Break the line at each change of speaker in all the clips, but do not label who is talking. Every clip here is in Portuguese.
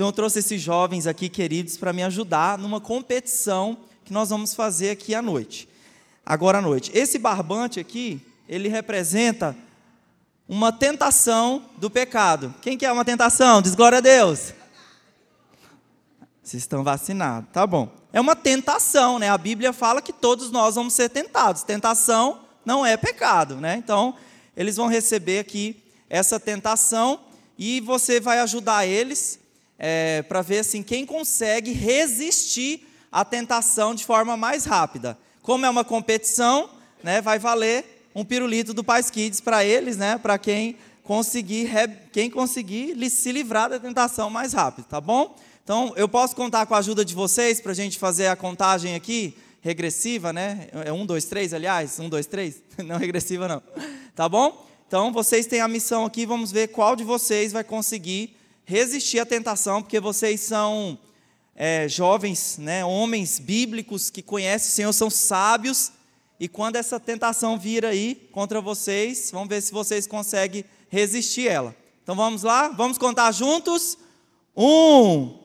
Então eu trouxe esses jovens aqui queridos para me ajudar numa competição que nós vamos fazer aqui à noite. Agora à noite. Esse barbante aqui, ele representa uma tentação do pecado. Quem quer uma tentação? Diz glória a Deus. Vocês estão vacinados, tá bom. É uma tentação, né? A Bíblia fala que todos nós vamos ser tentados. Tentação não é pecado, né? Então, eles vão receber aqui essa tentação e você vai ajudar eles é, para ver assim quem consegue resistir à tentação de forma mais rápida. Como é uma competição, né? Vai valer um pirulito do Pais Kids para eles, né? Para quem conseguir quem conseguir se livrar da tentação mais rápido, tá bom? Então, eu posso contar com a ajuda de vocês para a gente fazer a contagem aqui, regressiva, né? É um, dois, três, aliás? Um, dois, três? Não regressiva, não. Tá bom? Então, vocês têm a missão aqui, vamos ver qual de vocês vai conseguir resistir à tentação, porque vocês são é, jovens, né, homens bíblicos que conhecem o Senhor, são sábios, e quando essa tentação vir aí contra vocês, vamos ver se vocês conseguem resistir ela. Então vamos lá, vamos contar juntos. Um,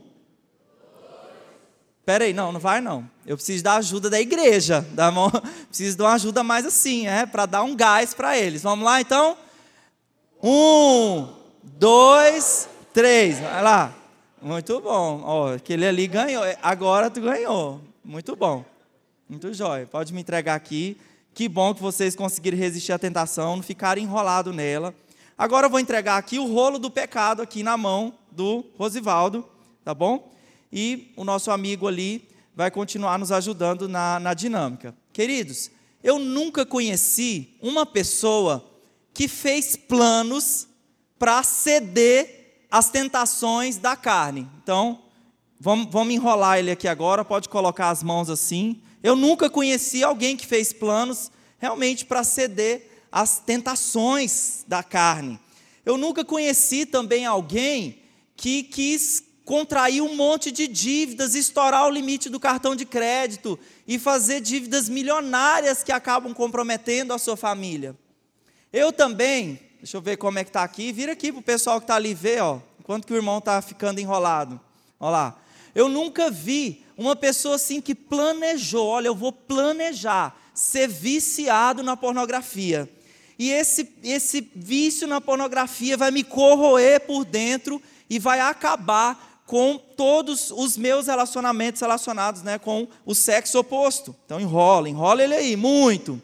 Peraí, não, não vai não. Eu preciso da ajuda da igreja. Da mão, preciso de uma ajuda mais assim, é, para dar um gás para eles. Vamos lá então? Um, dois, três. Vai lá. Muito bom. Ó, aquele ali ganhou. Agora tu ganhou. Muito bom. Muito jóia. Pode me entregar aqui. Que bom que vocês conseguiram resistir à tentação, não ficarem enrolado nela. Agora eu vou entregar aqui o rolo do pecado aqui na mão do Rosivaldo, tá bom? e o nosso amigo ali vai continuar nos ajudando na, na dinâmica. Queridos, eu nunca conheci uma pessoa que fez planos para ceder às tentações da carne. Então, vamos, vamos enrolar ele aqui agora, pode colocar as mãos assim. Eu nunca conheci alguém que fez planos realmente para ceder às tentações da carne. Eu nunca conheci também alguém que quis contrair um monte de dívidas, estourar o limite do cartão de crédito e fazer dívidas milionárias que acabam comprometendo a sua família. Eu também, deixa eu ver como é que está aqui, vira aqui para o pessoal que está ali ver, ó, enquanto que o irmão está ficando enrolado. Olha lá. Eu nunca vi uma pessoa assim que planejou, olha, eu vou planejar ser viciado na pornografia. E esse, esse vício na pornografia vai me corroer por dentro e vai acabar com todos os meus relacionamentos relacionados né, com o sexo oposto. Então enrola, enrola ele aí, muito.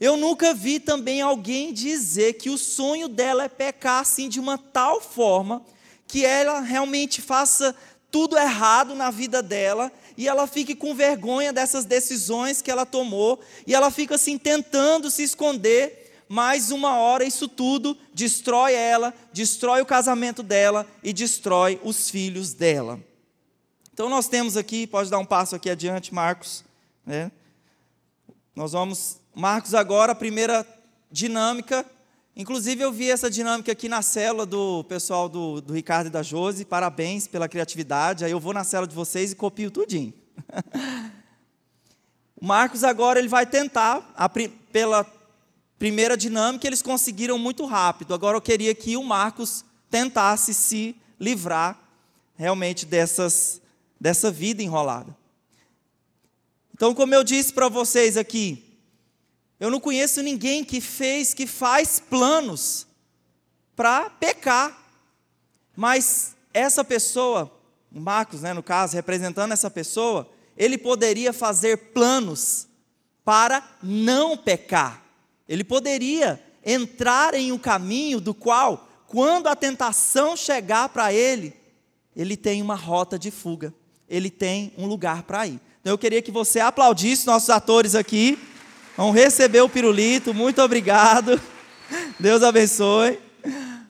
Eu nunca vi também alguém dizer que o sonho dela é pecar assim de uma tal forma que ela realmente faça tudo errado na vida dela e ela fique com vergonha dessas decisões que ela tomou e ela fica assim tentando se esconder mas uma hora isso tudo destrói ela, destrói o casamento dela e destrói os filhos dela. Então nós temos aqui, pode dar um passo aqui adiante, Marcos. Né? Nós vamos, Marcos agora, a primeira dinâmica. Inclusive eu vi essa dinâmica aqui na célula do pessoal do, do Ricardo e da Josi. Parabéns pela criatividade. Aí eu vou na célula de vocês e copio tudinho. O Marcos agora ele vai tentar, a, pela primeira dinâmica eles conseguiram muito rápido. Agora eu queria que o Marcos tentasse se livrar realmente dessas, dessa vida enrolada. Então, como eu disse para vocês aqui, eu não conheço ninguém que fez, que faz planos para pecar. Mas essa pessoa, Marcos, né, no caso, representando essa pessoa, ele poderia fazer planos para não pecar. Ele poderia entrar em um caminho do qual, quando a tentação chegar para ele, ele tem uma rota de fuga, ele tem um lugar para ir. Então eu queria que você aplaudisse nossos atores aqui. Vão receber o pirulito, muito obrigado. Deus abençoe.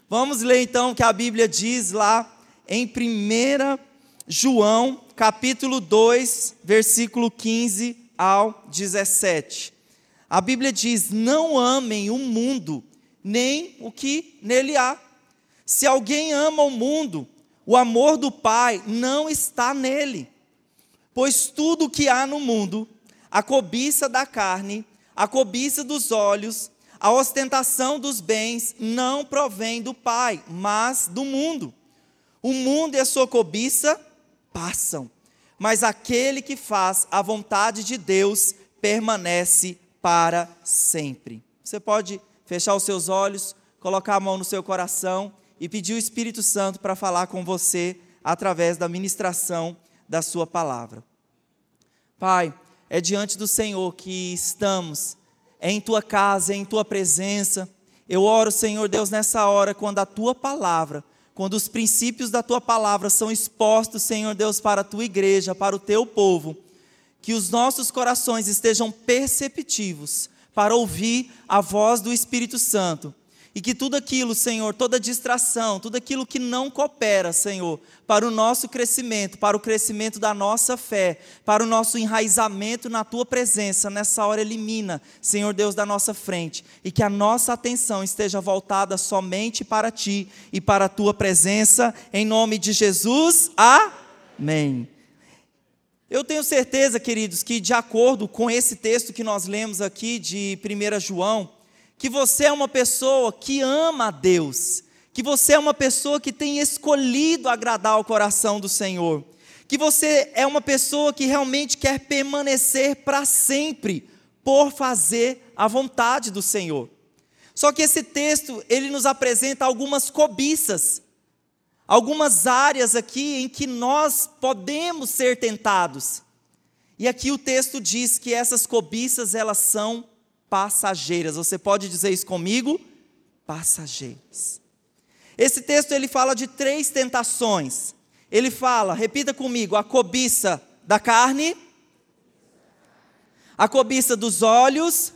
Vamos ler então o que a Bíblia diz lá em 1 João, capítulo 2, versículo 15 ao 17. A Bíblia diz: não amem o mundo, nem o que nele há. Se alguém ama o mundo, o amor do Pai não está nele. Pois tudo o que há no mundo, a cobiça da carne, a cobiça dos olhos, a ostentação dos bens, não provém do Pai, mas do mundo. O mundo e a sua cobiça passam, mas aquele que faz a vontade de Deus permanece para sempre. Você pode fechar os seus olhos, colocar a mão no seu coração e pedir o Espírito Santo para falar com você através da ministração da Sua palavra. Pai, é diante do Senhor que estamos, é em Tua casa, é em Tua presença. Eu oro, Senhor Deus, nessa hora, quando a Tua palavra, quando os princípios da Tua palavra são expostos, Senhor Deus, para a Tua igreja, para o Teu povo, que os nossos corações estejam perceptivos para ouvir a voz do Espírito Santo e que tudo aquilo, Senhor, toda distração, tudo aquilo que não coopera, Senhor, para o nosso crescimento, para o crescimento da nossa fé, para o nosso enraizamento na tua presença, nessa hora elimina, Senhor Deus, da nossa frente, e que a nossa atenção esteja voltada somente para ti e para a tua presença, em nome de Jesus. Amém. Eu tenho certeza, queridos, que de acordo com esse texto que nós lemos aqui de 1 João, que você é uma pessoa que ama a Deus, que você é uma pessoa que tem escolhido agradar o coração do Senhor, que você é uma pessoa que realmente quer permanecer para sempre por fazer a vontade do Senhor. Só que esse texto, ele nos apresenta algumas cobiças, algumas áreas aqui em que nós podemos ser tentados. E aqui o texto diz que essas cobiças, elas são passageiras. Você pode dizer isso comigo? Passageiras. Esse texto ele fala de três tentações. Ele fala, repita comigo, a cobiça da carne, a cobiça dos olhos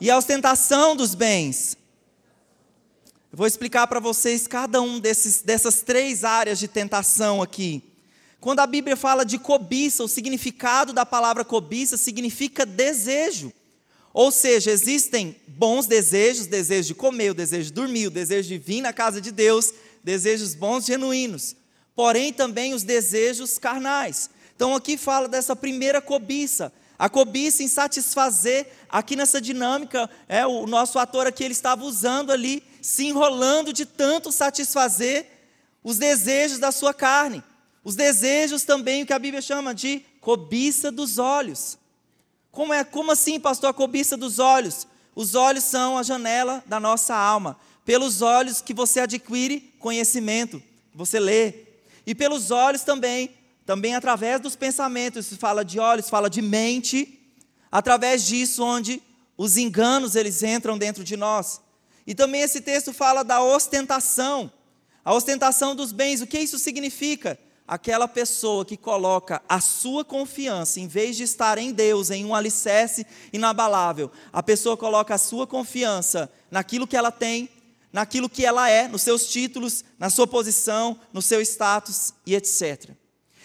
e a ostentação dos bens. Eu vou explicar para vocês cada um desses, dessas três áreas de tentação aqui. Quando a Bíblia fala de cobiça, o significado da palavra cobiça significa desejo. Ou seja, existem bons desejos, desejo de comer, o desejo de dormir, o desejo de vir na casa de Deus, desejos bons, genuínos. Porém, também os desejos carnais. Então, aqui fala dessa primeira cobiça. A cobiça em satisfazer, aqui nessa dinâmica, é o nosso ator aqui, ele estava usando ali, se enrolando de tanto satisfazer os desejos da sua carne. Os desejos também, o que a Bíblia chama de cobiça dos olhos. Como, é, como assim, pastor, a cobiça dos olhos? Os olhos são a janela da nossa alma. Pelos olhos que você adquire conhecimento, você lê. E pelos olhos também, também através dos pensamentos, se fala de olhos, fala de mente, através disso onde os enganos eles entram dentro de nós. E também esse texto fala da ostentação, a ostentação dos bens. O que isso significa? Aquela pessoa que coloca a sua confiança, em vez de estar em Deus, em um alicerce inabalável, a pessoa coloca a sua confiança naquilo que ela tem, naquilo que ela é, nos seus títulos, na sua posição, no seu status e etc.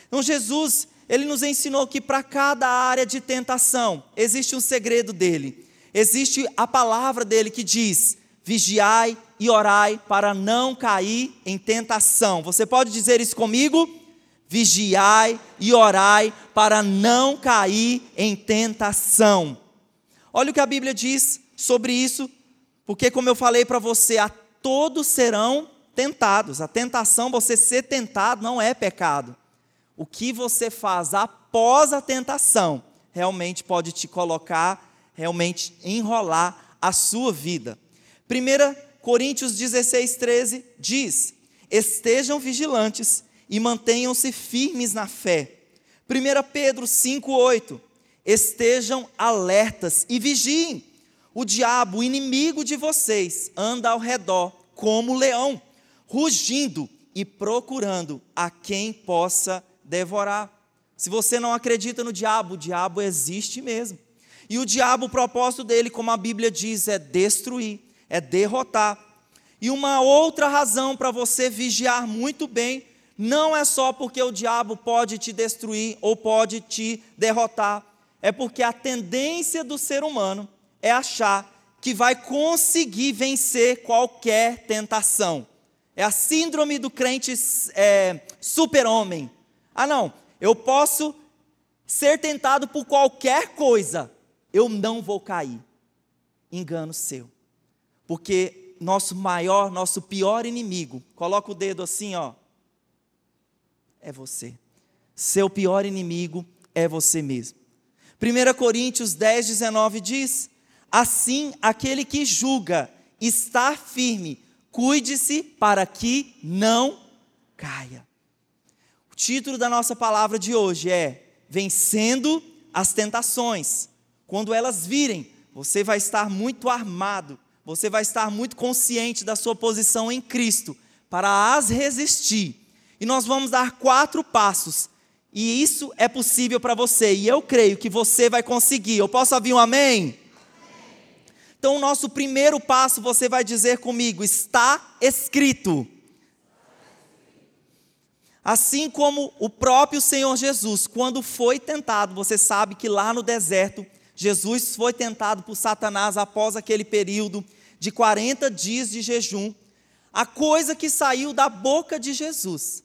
Então Jesus, ele nos ensinou que para cada área de tentação existe um segredo dele. Existe a palavra dele que diz: vigiai e orai para não cair em tentação. Você pode dizer isso comigo? Vigiai e orai para não cair em tentação. Olha o que a Bíblia diz sobre isso, porque, como eu falei para você, a todos serão tentados. A tentação, você ser tentado, não é pecado. O que você faz após a tentação realmente pode te colocar, realmente enrolar a sua vida. 1 Coríntios 16, 13 diz: Estejam vigilantes e mantenham-se firmes na fé. 1 Pedro 5,8: Estejam alertas e vigiem. O diabo, inimigo de vocês, anda ao redor como leão, rugindo e procurando a quem possa devorar. Se você não acredita no diabo, o diabo existe mesmo. E o diabo, o propósito dele, como a Bíblia diz, é destruir, é derrotar. E uma outra razão para você vigiar muito bem não é só porque o diabo pode te destruir ou pode te derrotar, é porque a tendência do ser humano é achar que vai conseguir vencer qualquer tentação. É a síndrome do crente é, super-homem. Ah, não, eu posso ser tentado por qualquer coisa, eu não vou cair. Engano seu. Porque nosso maior, nosso pior inimigo, coloca o dedo assim, ó, é você. Seu pior inimigo é você mesmo. 1 Coríntios 10, 19 diz: Assim, aquele que julga estar firme, cuide-se para que não caia. O título da nossa palavra de hoje é Vencendo as Tentações. Quando elas virem, você vai estar muito armado, você vai estar muito consciente da sua posição em Cristo para as resistir. E nós vamos dar quatro passos. E isso é possível para você. E eu creio que você vai conseguir. Eu posso ouvir um amém? Então, o nosso primeiro passo, você vai dizer comigo: está escrito. Assim como o próprio Senhor Jesus, quando foi tentado, você sabe que lá no deserto, Jesus foi tentado por Satanás após aquele período de 40 dias de jejum. A coisa que saiu da boca de Jesus,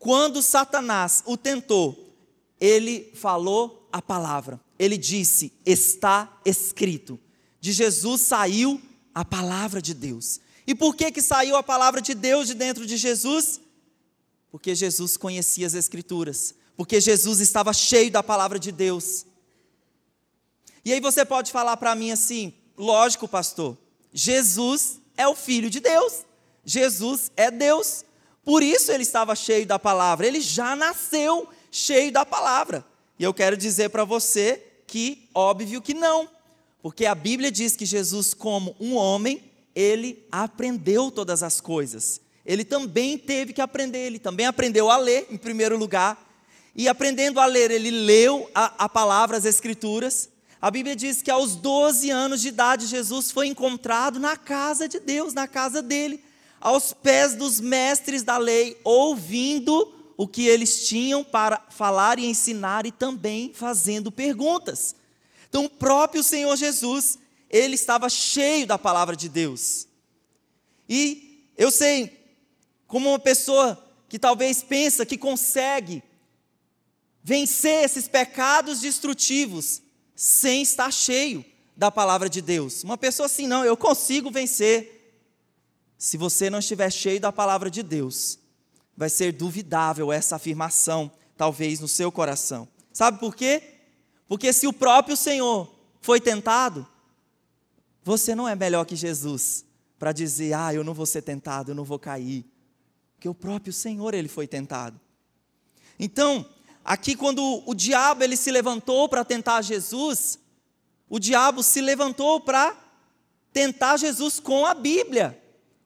quando Satanás o tentou, ele falou a palavra. Ele disse: Está escrito. De Jesus saiu a palavra de Deus. E por que que saiu a palavra de Deus de dentro de Jesus? Porque Jesus conhecia as Escrituras, porque Jesus estava cheio da palavra de Deus. E aí você pode falar para mim assim: lógico, pastor, Jesus é o Filho de Deus, Jesus é Deus, por isso ele estava cheio da palavra, ele já nasceu cheio da palavra. E eu quero dizer para você que, óbvio que não, porque a Bíblia diz que Jesus, como um homem, ele aprendeu todas as coisas. Ele também teve que aprender, ele também aprendeu a ler, em primeiro lugar, e aprendendo a ler, ele leu a, a palavra, as Escrituras. A Bíblia diz que aos 12 anos de idade, Jesus foi encontrado na casa de Deus, na casa dele, aos pés dos mestres da lei, ouvindo o que eles tinham para falar e ensinar e também fazendo perguntas. Então, o próprio Senhor Jesus, ele estava cheio da palavra de Deus. E eu sei, como uma pessoa que talvez pensa que consegue vencer esses pecados destrutivos sem estar cheio da palavra de Deus. Uma pessoa assim, não, eu consigo vencer. Se você não estiver cheio da palavra de Deus, vai ser duvidável essa afirmação, talvez no seu coração. Sabe por quê? Porque se o próprio Senhor foi tentado, você não é melhor que Jesus para dizer: "Ah, eu não vou ser tentado, eu não vou cair" que o próprio Senhor ele foi tentado. Então, aqui quando o diabo ele se levantou para tentar Jesus, o diabo se levantou para tentar Jesus com a Bíblia.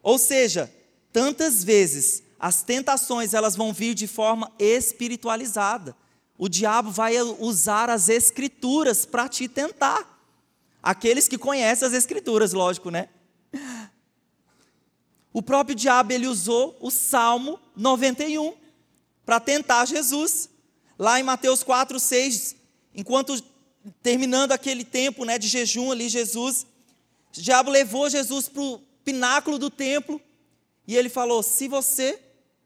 Ou seja, tantas vezes as tentações elas vão vir de forma espiritualizada. O diabo vai usar as escrituras para te tentar. Aqueles que conhecem as escrituras, lógico, né? O próprio diabo ele usou o Salmo 91 para tentar Jesus. Lá em Mateus 4, 6, enquanto terminando aquele tempo né, de jejum ali, Jesus, o diabo levou Jesus para pináculo do templo e ele falou: Se você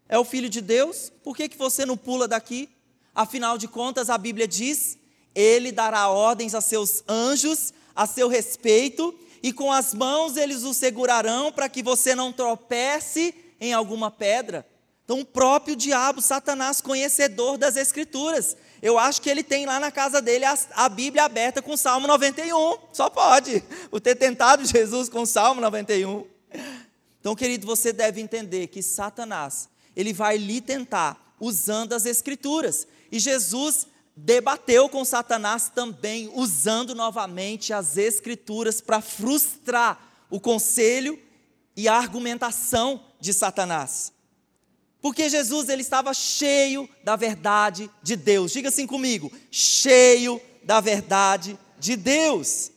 é o filho de Deus, por que, que você não pula daqui? Afinal de contas, a Bíblia diz: Ele dará ordens a seus anjos a seu respeito e com as mãos eles o segurarão para que você não tropece em alguma pedra. Então, o próprio diabo, Satanás, conhecedor das Escrituras, eu acho que ele tem lá na casa dele a, a Bíblia aberta com o Salmo 91. Só pode. O ter tentado Jesus com o Salmo 91. Então, querido, você deve entender que Satanás, ele vai lhe tentar usando as Escrituras. E Jesus debateu com Satanás também, usando novamente as Escrituras para frustrar o conselho e a argumentação de Satanás. Porque Jesus ele estava cheio da verdade de Deus. Diga assim comigo: cheio da verdade de Deus.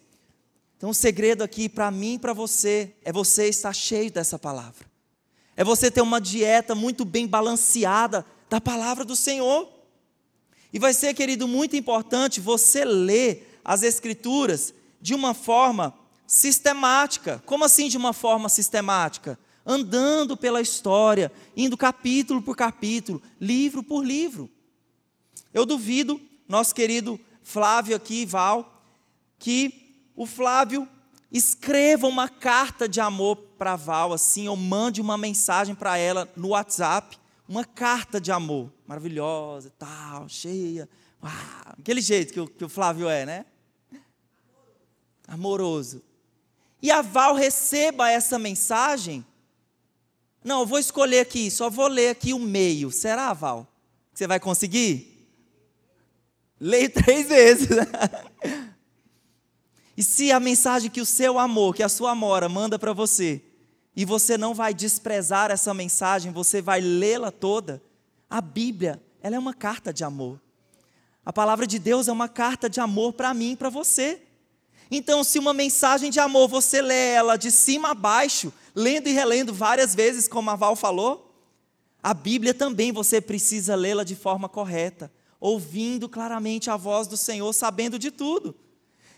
Então o segredo aqui para mim e para você é você estar cheio dessa palavra. É você ter uma dieta muito bem balanceada da palavra do Senhor. E vai ser, querido, muito importante você ler as Escrituras de uma forma sistemática. Como assim de uma forma sistemática? Andando pela história, indo capítulo por capítulo, livro por livro. Eu duvido, nosso querido Flávio aqui, Val, que o Flávio escreva uma carta de amor para Val, assim, ou mande uma mensagem para ela no WhatsApp, uma carta de amor, maravilhosa, tal, cheia, uau, aquele jeito que o, que o Flávio é, né? Amoroso. E a Val receba essa mensagem. Não, eu vou escolher aqui, só vou ler aqui o meio. Será, Val? Você vai conseguir? Leio três vezes. e se a mensagem que o seu amor, que a sua amora manda para você, e você não vai desprezar essa mensagem, você vai lê-la toda. A Bíblia, ela é uma carta de amor. A palavra de Deus é uma carta de amor para mim e para você. Então, se uma mensagem de amor você lê ela de cima a baixo, lendo e relendo várias vezes, como a Val falou, a Bíblia também você precisa lê-la de forma correta, ouvindo claramente a voz do Senhor, sabendo de tudo.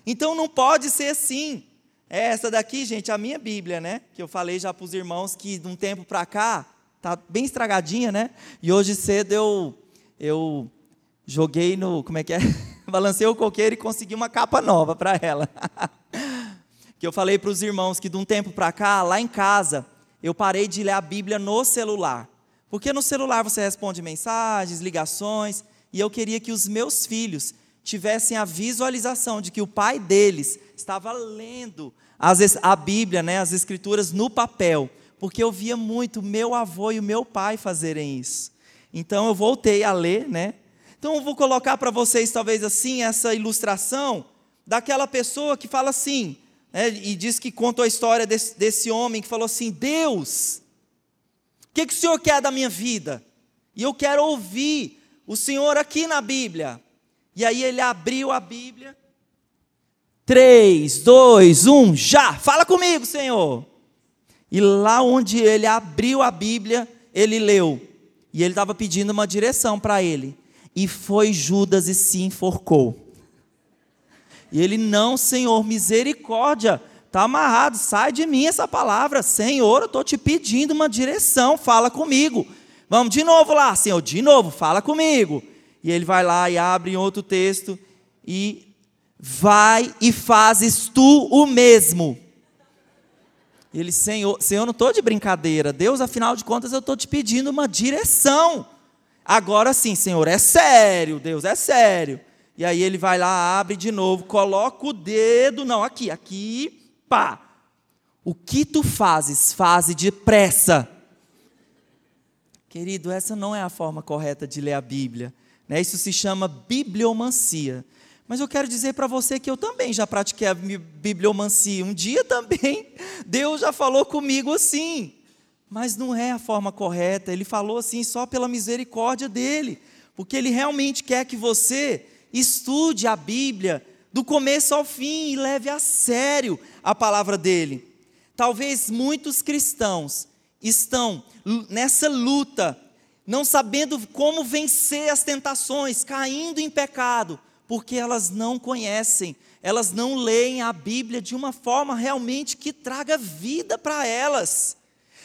Então não pode ser assim. É essa daqui, gente, a minha Bíblia, né? Que eu falei já para os irmãos que de um tempo para cá tá bem estragadinha, né? E hoje cedo eu eu joguei no, como é que é? Balancei o coqueiro e consegui uma capa nova para ela. que eu falei para os irmãos que de um tempo para cá, lá em casa, eu parei de ler a Bíblia no celular. Porque no celular você responde mensagens, ligações, e eu queria que os meus filhos tivessem a visualização de que o pai deles estava lendo as, a Bíblia, né, as Escrituras no papel, porque eu via muito meu avô e o meu pai fazerem isso. Então eu voltei a ler, né? Então eu vou colocar para vocês talvez assim essa ilustração daquela pessoa que fala assim, né, e diz que contou a história desse, desse homem que falou assim: Deus, o que, que o Senhor quer da minha vida? E eu quero ouvir o Senhor aqui na Bíblia. E aí ele abriu a Bíblia 3, 2, 1, já! Fala comigo, Senhor! E lá onde ele abriu a Bíblia, ele leu. E ele estava pedindo uma direção para ele. E foi Judas e se enforcou. E ele, não, Senhor, misericórdia, está amarrado, sai de mim essa palavra. Senhor, eu estou te pedindo uma direção, fala comigo. Vamos de novo lá, Senhor, de novo, fala comigo. E ele vai lá e abre outro texto e vai e fazes tu o mesmo. Ele, Senhor, Senhor, não estou de brincadeira. Deus, afinal de contas, eu estou te pedindo uma direção. Agora sim, Senhor, é sério, Deus, é sério. E aí ele vai lá, abre de novo, coloca o dedo, não, aqui, aqui, pá. O que tu fazes, faze depressa. Querido, essa não é a forma correta de ler a Bíblia. Né? Isso se chama bibliomancia. Mas eu quero dizer para você que eu também já pratiquei a bibliomancia. Um dia também Deus já falou comigo assim. Mas não é a forma correta. Ele falou assim só pela misericórdia dele. Porque ele realmente quer que você estude a Bíblia do começo ao fim e leve a sério a palavra dele. Talvez muitos cristãos estão nessa luta, não sabendo como vencer as tentações, caindo em pecado porque elas não conhecem, elas não leem a Bíblia de uma forma realmente que traga vida para elas.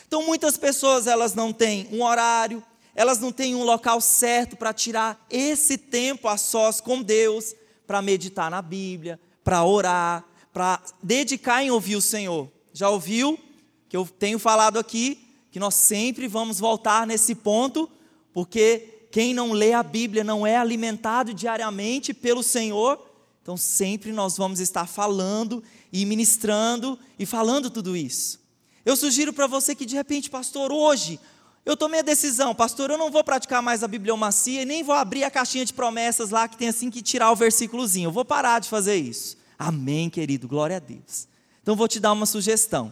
Então muitas pessoas elas não têm um horário, elas não têm um local certo para tirar esse tempo a sós com Deus, para meditar na Bíblia, para orar, para dedicar em ouvir o Senhor. Já ouviu que eu tenho falado aqui que nós sempre vamos voltar nesse ponto, porque quem não lê a Bíblia não é alimentado diariamente pelo Senhor, então sempre nós vamos estar falando e ministrando e falando tudo isso. Eu sugiro para você que de repente, pastor, hoje eu tomei a decisão, pastor, eu não vou praticar mais a bibliomacia e nem vou abrir a caixinha de promessas lá que tem assim que tirar o versículozinho. Eu vou parar de fazer isso. Amém, querido, glória a Deus. Então vou te dar uma sugestão.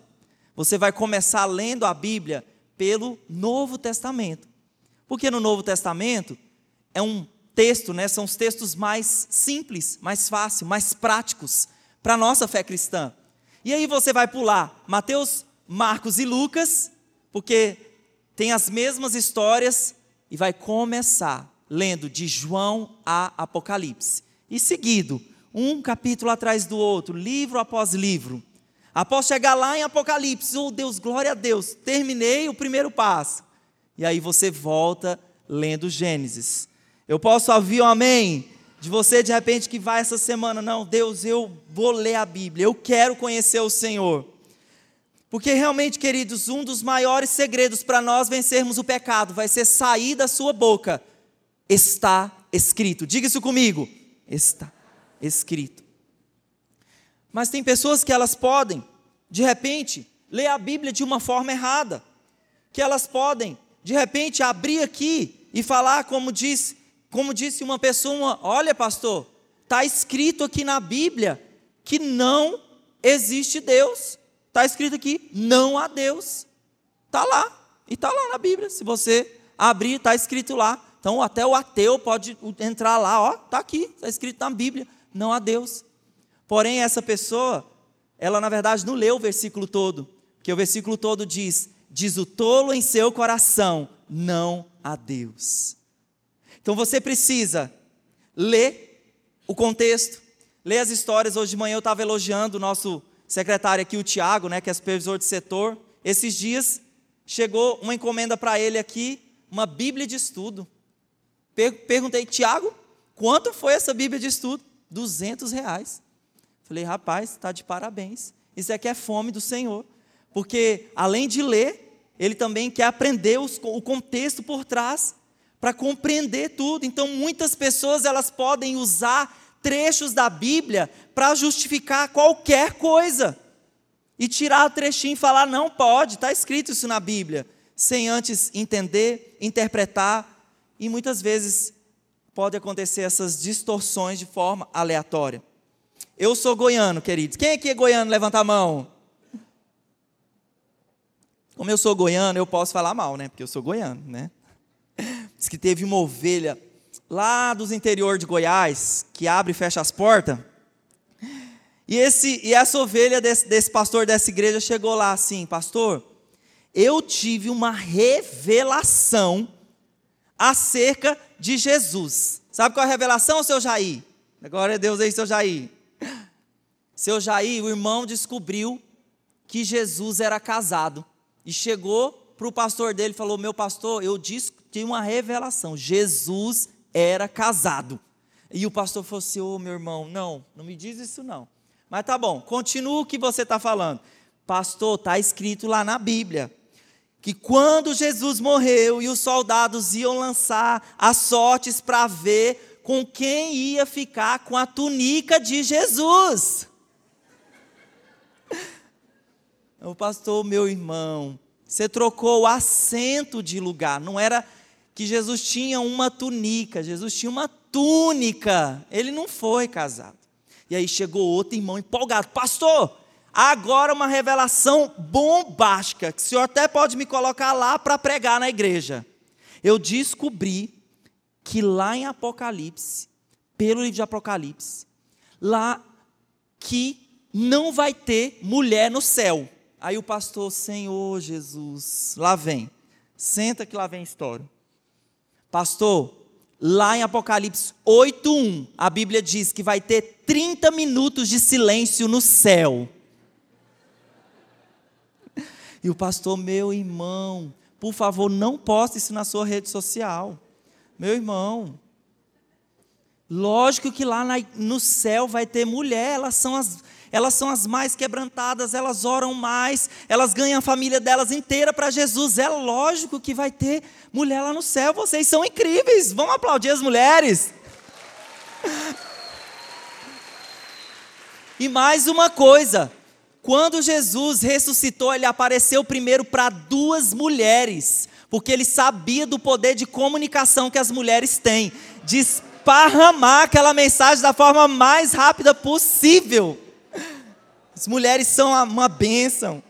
Você vai começar lendo a Bíblia pelo Novo Testamento. Porque no Novo Testamento é um texto, né, são os textos mais simples, mais fáceis, mais práticos para a nossa fé cristã. E aí você vai pular Mateus, Marcos e Lucas, porque tem as mesmas histórias, e vai começar lendo de João a Apocalipse. E seguido, um capítulo atrás do outro, livro após livro. Após chegar lá em Apocalipse, oh Deus, glória a Deus, terminei o primeiro passo. E aí você volta lendo Gênesis. Eu posso ouvir um amém de você de repente que vai essa semana, não, Deus, eu vou ler a Bíblia, eu quero conhecer o Senhor. Porque realmente, queridos, um dos maiores segredos para nós vencermos o pecado vai ser sair da sua boca. Está escrito. Diga isso comigo. Está escrito. Mas tem pessoas que elas podem, de repente, ler a Bíblia de uma forma errada. Que elas podem, de repente, abrir aqui e falar como disse, como disse uma pessoa, olha, pastor, está escrito aqui na Bíblia que não existe Deus. Está escrito aqui, não há Deus. Está lá. E está lá na Bíblia. Se você abrir, está escrito lá. Então até o ateu pode entrar lá, ó, está aqui, está escrito na Bíblia, não há Deus. Porém, essa pessoa, ela na verdade não leu o versículo todo, porque o versículo todo diz: diz o tolo em seu coração, não há Deus. Então você precisa ler o contexto, ler as histórias. Hoje de manhã eu estava elogiando o nosso secretário aqui, o Tiago, né, que é supervisor de setor, esses dias chegou uma encomenda para ele aqui, uma Bíblia de estudo. Perguntei, Tiago, quanto foi essa Bíblia de estudo? 200 reais. Falei, rapaz, está de parabéns. Isso aqui é fome do Senhor. Porque, além de ler, ele também quer aprender os, o contexto por trás, para compreender tudo. Então, muitas pessoas elas podem usar trechos da Bíblia para justificar qualquer coisa. E tirar o trechinho e falar, não pode, está escrito isso na Bíblia. Sem antes entender, interpretar. E muitas vezes pode acontecer essas distorções de forma aleatória. Eu sou goiano, queridos. Quem aqui é goiano? Levanta a mão. Como eu sou goiano, eu posso falar mal, né? Porque eu sou goiano, né? Diz que teve uma ovelha lá dos interior de Goiás, que abre e fecha as portas. E, esse, e essa ovelha desse, desse pastor dessa igreja chegou lá assim, pastor, eu tive uma revelação acerca de Jesus. Sabe qual é a revelação, seu Jair? Agora é Deus aí, seu Jair. Seu Jair, o irmão descobriu que Jesus era casado. E chegou para o pastor dele e falou: Meu pastor, eu disse, uma revelação. Jesus era casado. E o pastor falou assim: Ô oh, meu irmão, não, não me diz isso não. Mas tá bom, continua o que você está falando. Pastor, está escrito lá na Bíblia que quando Jesus morreu e os soldados iam lançar as sortes para ver com quem ia ficar com a túnica de Jesus. O pastor, meu irmão, você trocou o assento de lugar, não era que Jesus tinha uma túnica, Jesus tinha uma túnica, ele não foi casado. E aí chegou outro irmão empolgado, pastor, agora uma revelação bombástica, que o senhor até pode me colocar lá para pregar na igreja. Eu descobri que lá em Apocalipse, pelo livro de Apocalipse, lá que não vai ter mulher no céu. Aí o pastor, Senhor Jesus, lá vem. Senta que lá vem a história. Pastor, lá em Apocalipse 8:1, a Bíblia diz que vai ter 30 minutos de silêncio no céu. E o pastor, meu irmão, por favor, não poste isso na sua rede social. Meu irmão, lógico que lá no céu vai ter mulher, elas são as elas são as mais quebrantadas, elas oram mais, elas ganham a família delas inteira para Jesus. É lógico que vai ter mulher lá no céu, vocês são incríveis. Vamos aplaudir as mulheres. E mais uma coisa, quando Jesus ressuscitou, ele apareceu primeiro para duas mulheres, porque ele sabia do poder de comunicação que as mulheres têm, de esparramar aquela mensagem da forma mais rápida possível. As mulheres são uma bênção.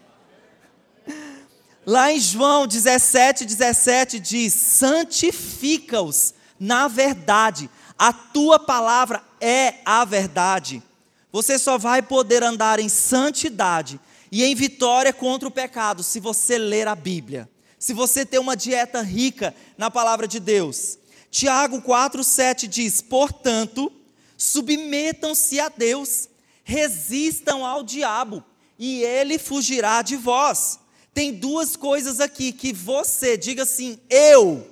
Lá em João 17, 17 diz: santifica-os na verdade, a tua palavra é a verdade. Você só vai poder andar em santidade e em vitória contra o pecado se você ler a Bíblia, se você ter uma dieta rica na palavra de Deus. Tiago 4,7 diz: portanto, submetam-se a Deus resistam ao diabo e ele fugirá de vós. Tem duas coisas aqui que você, diga assim, eu.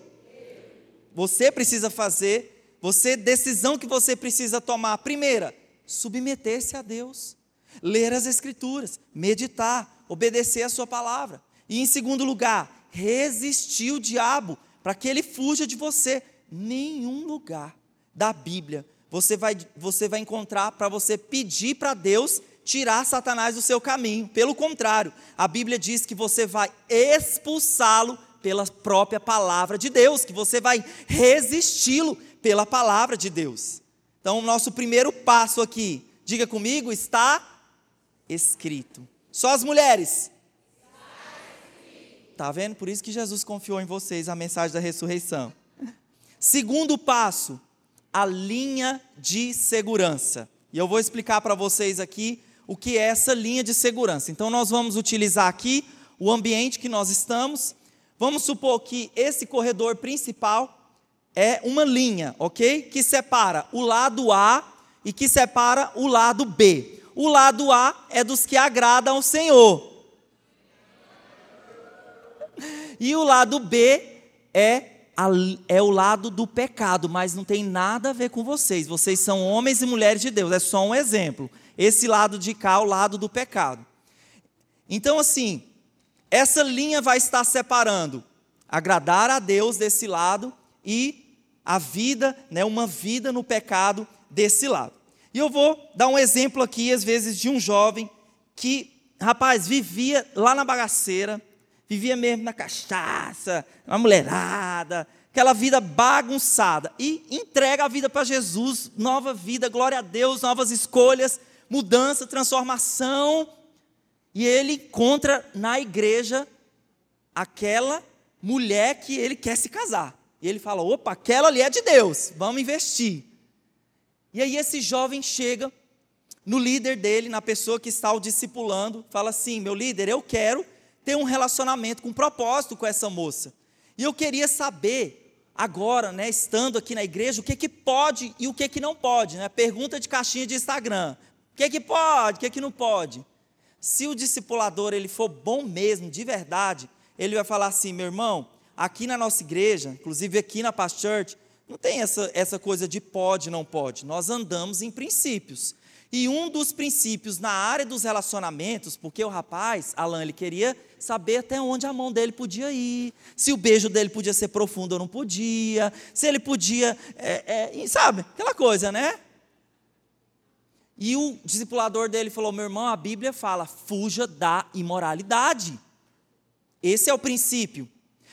Você precisa fazer, você decisão que você precisa tomar. Primeira, submeter-se a Deus. Ler as escrituras, meditar, obedecer a sua palavra. E em segundo lugar, resistir o diabo para que ele fuja de você. Nenhum lugar da Bíblia você vai, você vai encontrar para você pedir para Deus tirar Satanás do seu caminho. Pelo contrário, a Bíblia diz que você vai expulsá-lo pela própria palavra de Deus, que você vai resisti-lo pela palavra de Deus. Então, o nosso primeiro passo aqui, diga comigo, está escrito. Só as mulheres. Tá vendo? Por isso que Jesus confiou em vocês a mensagem da ressurreição. Segundo passo, a linha de segurança. E eu vou explicar para vocês aqui o que é essa linha de segurança. Então, nós vamos utilizar aqui o ambiente que nós estamos. Vamos supor que esse corredor principal é uma linha, ok? Que separa o lado A e que separa o lado B. O lado A é dos que agradam ao Senhor. E o lado B é, é o lado do pecado, mas não tem nada a ver com vocês. Vocês são homens e mulheres de Deus, é só um exemplo. Esse lado de cá, o lado do pecado. Então, assim, essa linha vai estar separando agradar a Deus desse lado e a vida, né, uma vida no pecado desse lado. E eu vou dar um exemplo aqui, às vezes, de um jovem que, rapaz, vivia lá na bagaceira, vivia mesmo na cachaça, na mulherada, aquela vida bagunçada, e entrega a vida para Jesus, nova vida, glória a Deus, novas escolhas, mudança, transformação. E ele encontra na igreja aquela mulher que ele quer se casar. E ele fala: opa, aquela ali é de Deus, vamos investir. E aí esse jovem chega no líder dele, na pessoa que está o discipulando, fala assim: meu líder, eu quero ter um relacionamento com propósito com essa moça. E eu queria saber, agora, né, estando aqui na igreja, o que, que pode e o que, que não pode. Né? Pergunta de caixinha de Instagram. O que, que pode, o que, que não pode? Se o discipulador ele for bom mesmo, de verdade, ele vai falar assim, meu irmão, aqui na nossa igreja, inclusive aqui na Past Church, não tem essa, essa coisa de pode, não pode. Nós andamos em princípios. E um dos princípios na área dos relacionamentos, porque o rapaz, Alan, ele queria saber até onde a mão dele podia ir, se o beijo dele podia ser profundo ou não podia, se ele podia, é, é, sabe, aquela coisa, né? E o discipulador dele falou: meu irmão, a Bíblia fala, fuja da imoralidade. Esse é o princípio.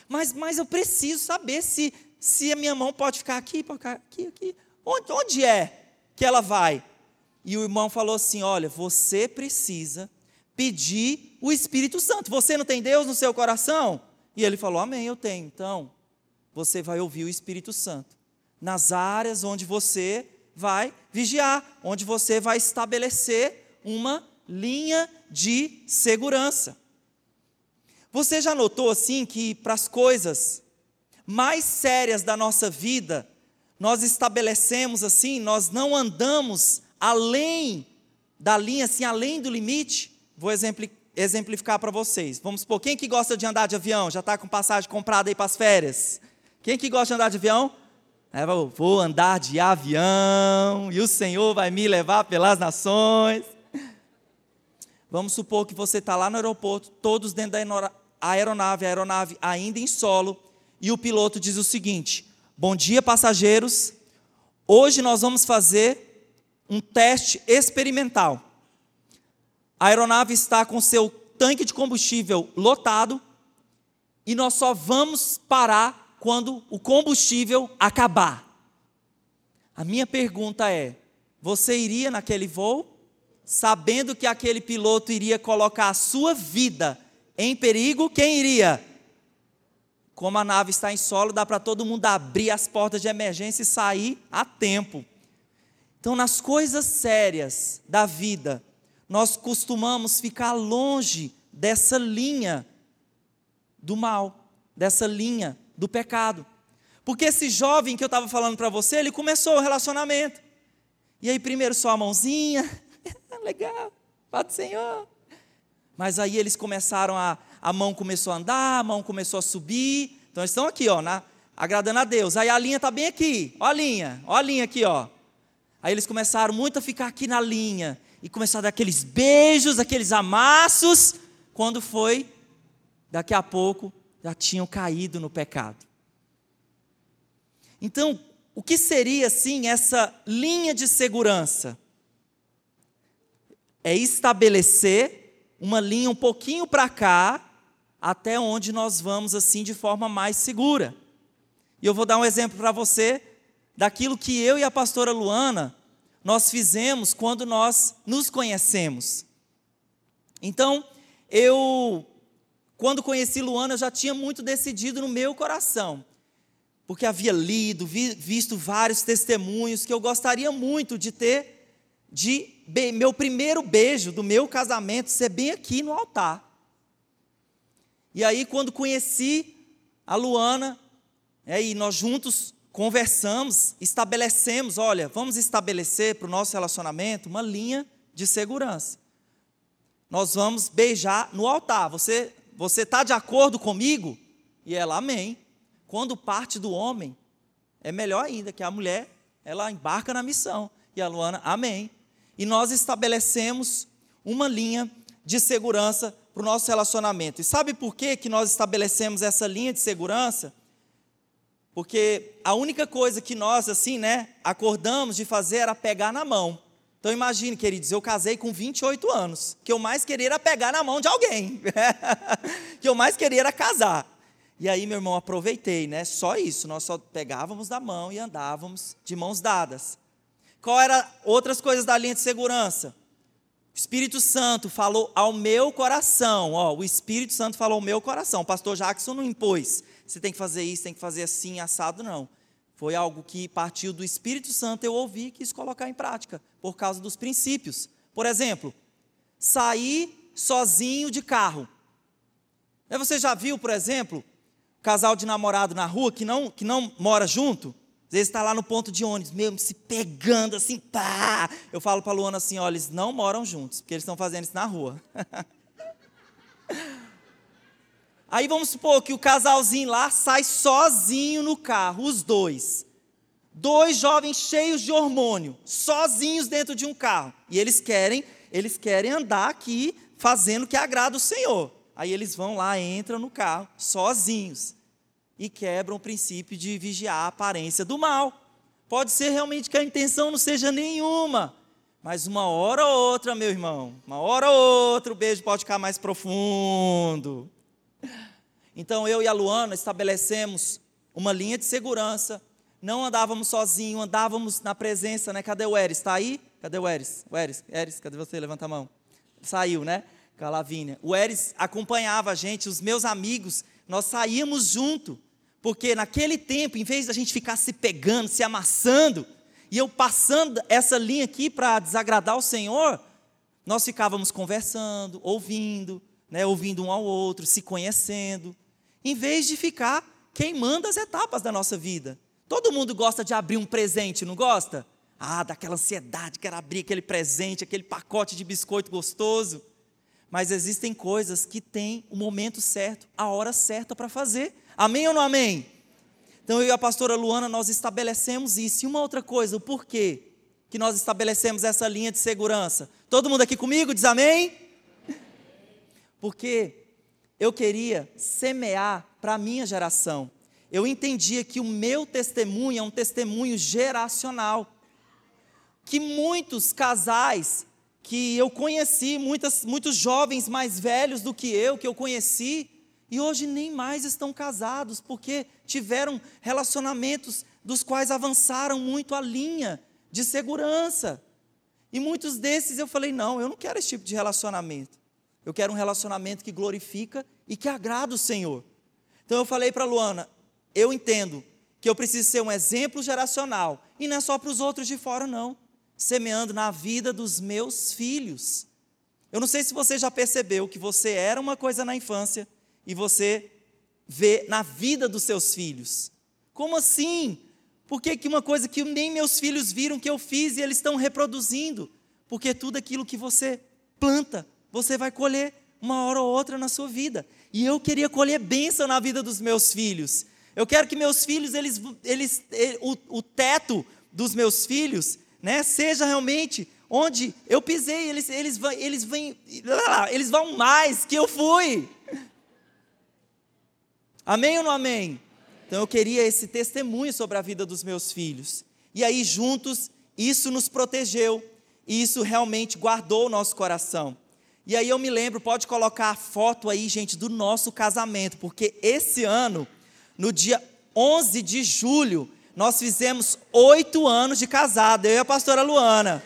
Mas, mas eu preciso saber se, se a minha mão pode ficar aqui, pode ficar aqui, aqui. Onde, onde é que ela vai? E o irmão falou assim: Olha, você precisa pedir o Espírito Santo. Você não tem Deus no seu coração? E ele falou: Amém, eu tenho. Então, você vai ouvir o Espírito Santo nas áreas onde você vai vigiar, onde você vai estabelecer uma linha de segurança. Você já notou assim que para as coisas mais sérias da nossa vida, nós estabelecemos assim, nós não andamos além da linha, assim, além do limite? Vou exemplificar para vocês. Vamos supor, quem que gosta de andar de avião? Já está com passagem comprada aí para as férias? Quem que gosta de andar de avião? É, vou andar de avião e o Senhor vai me levar pelas nações. Vamos supor que você está lá no aeroporto, todos dentro da aeronave, a aeronave ainda em solo, e o piloto diz o seguinte: Bom dia, passageiros. Hoje nós vamos fazer um teste experimental. A aeronave está com seu tanque de combustível lotado e nós só vamos parar quando o combustível acabar. A minha pergunta é: você iria naquele voo sabendo que aquele piloto iria colocar a sua vida em perigo, quem iria? Como a nave está em solo, dá para todo mundo abrir as portas de emergência e sair a tempo. Então, nas coisas sérias da vida, nós costumamos ficar longe dessa linha do mal, dessa linha do pecado. Porque esse jovem que eu estava falando para você, ele começou o relacionamento. E aí, primeiro só a mãozinha, legal, Pai Senhor. Mas aí eles começaram a. A mão começou a andar, a mão começou a subir. Então eles estão aqui, ó, na, agradando a Deus. Aí a linha está bem aqui. Ó a linha, ó a linha aqui, ó. Aí eles começaram muito a ficar aqui na linha. E começaram a dar aqueles beijos, aqueles amassos. quando foi, daqui a pouco já tinham caído no pecado. Então, o que seria assim essa linha de segurança? É estabelecer uma linha um pouquinho para cá, até onde nós vamos assim de forma mais segura. E eu vou dar um exemplo para você daquilo que eu e a pastora Luana nós fizemos quando nós nos conhecemos. Então, eu quando conheci Luana, eu já tinha muito decidido no meu coração porque havia lido, vi, visto vários testemunhos que eu gostaria muito de ter, de be, meu primeiro beijo do meu casamento ser bem aqui no altar. E aí, quando conheci a Luana, é, e nós juntos conversamos, estabelecemos, olha, vamos estabelecer para o nosso relacionamento uma linha de segurança. Nós vamos beijar no altar. Você você está de acordo comigo? E ela, amém. Quando parte do homem, é melhor ainda que a mulher, ela embarca na missão. E a Luana, amém. E nós estabelecemos uma linha de segurança para o nosso relacionamento. E sabe por que, que nós estabelecemos essa linha de segurança? Porque a única coisa que nós, assim, né, acordamos de fazer era pegar na mão. Então imagine, queridos, eu casei com 28 anos. O que eu mais queria era pegar na mão de alguém. o que eu mais queria era casar. E aí, meu irmão, aproveitei, né? Só isso, nós só pegávamos da mão e andávamos de mãos dadas. Qual era outras coisas da linha de segurança? O Espírito Santo falou ao meu coração, ó, o Espírito Santo falou ao meu coração. O pastor Jackson não impôs. Você tem que fazer isso, tem que fazer assim, assado, não. Foi algo que partiu do Espírito Santo, eu ouvi e quis colocar em prática, por causa dos princípios. Por exemplo, sair sozinho de carro. Você já viu, por exemplo, casal de namorado na rua que não, que não mora junto, às vezes está lá no ponto de ônibus, mesmo se pegando assim, pá. Eu falo para Luana assim: olha, eles não moram juntos, porque eles estão fazendo isso na rua. Aí vamos supor que o casalzinho lá sai sozinho no carro, os dois. Dois jovens cheios de hormônio, sozinhos dentro de um carro. E eles querem, eles querem andar aqui fazendo o que agrada o Senhor. Aí eles vão lá, entram no carro, sozinhos, e quebram o princípio de vigiar a aparência do mal. Pode ser realmente que a intenção não seja nenhuma, mas uma hora ou outra, meu irmão, uma hora ou outra, o beijo pode ficar mais profundo. Então eu e a Luana estabelecemos uma linha de segurança. Não andávamos sozinhos, andávamos na presença, né? Cadê o Eris? Está aí? Cadê o Eris? O Eris, Eris, cadê você? Levanta a mão. Saiu, né? com a Lavínia. O Eris acompanhava a gente, os meus amigos, nós saíamos junto, porque naquele tempo, em vez da gente ficar se pegando, se amassando, e eu passando essa linha aqui para desagradar o Senhor, nós ficávamos conversando, ouvindo, né, ouvindo um ao outro, se conhecendo, em vez de ficar queimando as etapas da nossa vida. Todo mundo gosta de abrir um presente, não gosta? Ah, daquela ansiedade, quero abrir aquele presente, aquele pacote de biscoito gostoso mas existem coisas que têm o momento certo, a hora certa para fazer. Amém ou não amém? Então eu e a pastora Luana nós estabelecemos isso. E uma outra coisa, o porquê que nós estabelecemos essa linha de segurança? Todo mundo aqui comigo diz amém? Porque eu queria semear para a minha geração. Eu entendia que o meu testemunho é um testemunho geracional. Que muitos casais que eu conheci, muitas, muitos jovens mais velhos do que eu, que eu conheci, e hoje nem mais estão casados, porque tiveram relacionamentos dos quais avançaram muito a linha de segurança. E muitos desses eu falei: não, eu não quero esse tipo de relacionamento. Eu quero um relacionamento que glorifica e que agrada o Senhor. Então eu falei para Luana: eu entendo que eu preciso ser um exemplo geracional, e não é só para os outros de fora, não semeando na vida dos meus filhos. Eu não sei se você já percebeu que você era uma coisa na infância e você vê na vida dos seus filhos. Como assim? Por que, que uma coisa que nem meus filhos viram que eu fiz e eles estão reproduzindo? Porque tudo aquilo que você planta, você vai colher uma hora ou outra na sua vida. E eu queria colher bênção na vida dos meus filhos. Eu quero que meus filhos, eles, eles, o, o teto dos meus filhos né, seja realmente onde eu pisei, eles, eles, eles, vêm, eles vão mais que eu fui. Amém ou não amém? Então eu queria esse testemunho sobre a vida dos meus filhos. E aí, juntos, isso nos protegeu, e isso realmente guardou o nosso coração. E aí eu me lembro, pode colocar a foto aí, gente, do nosso casamento, porque esse ano, no dia 11 de julho, nós fizemos oito anos de casado, eu e a pastora Luana.